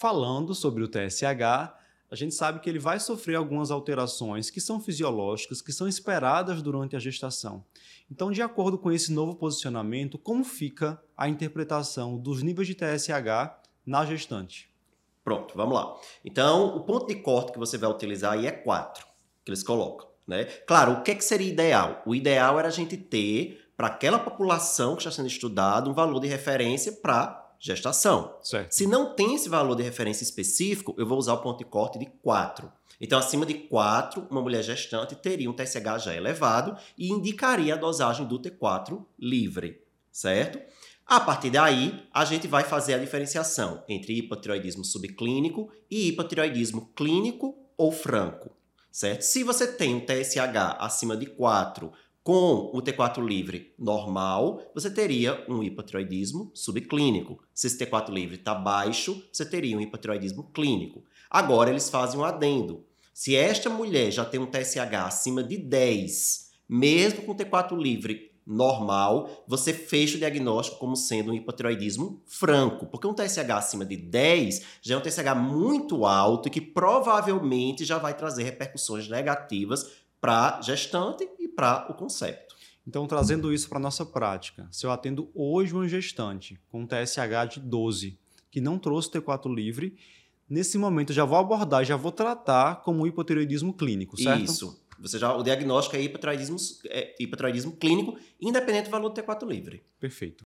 falando sobre o TSH, a gente sabe que ele vai sofrer algumas alterações que são fisiológicas, que são esperadas durante a gestação. Então, de acordo com esse novo posicionamento, como fica a interpretação dos níveis de TSH na gestante? Pronto, vamos lá. Então, o ponto de corte que você vai utilizar aí é 4, que eles colocam. Né? Claro, o que, é que seria ideal? O ideal era a gente ter, para aquela população que está sendo estudada, um valor de referência para gestação. Certo. Se não tem esse valor de referência específico, eu vou usar o ponto de corte de 4. Então, acima de 4, uma mulher gestante teria um TSH já elevado e indicaria a dosagem do T4 livre, certo? A partir daí, a gente vai fazer a diferenciação entre hipotiroidismo subclínico e hipotiroidismo clínico ou franco, certo? Se você tem um TSH acima de 4 com o T4 livre normal, você teria um hipotiroidismo subclínico. Se esse T4 livre está baixo, você teria um hipotiroidismo clínico. Agora eles fazem um adendo. Se esta mulher já tem um TSH acima de 10, mesmo com T4 livre normal, você fecha o diagnóstico como sendo um hipotiroidismo franco, porque um TSH acima de 10 já é um TSH muito alto e que provavelmente já vai trazer repercussões negativas para gestante para o concepto. Então, trazendo isso para a nossa prática, se eu atendo hoje uma gestante com TSH de 12, que não trouxe T4 livre, nesse momento eu já vou abordar, já vou tratar como hipotireoidismo clínico, certo? Isso. Você já, o diagnóstico é hipotireoidismo, é hipotireoidismo clínico, independente do valor do T4 livre. Perfeito.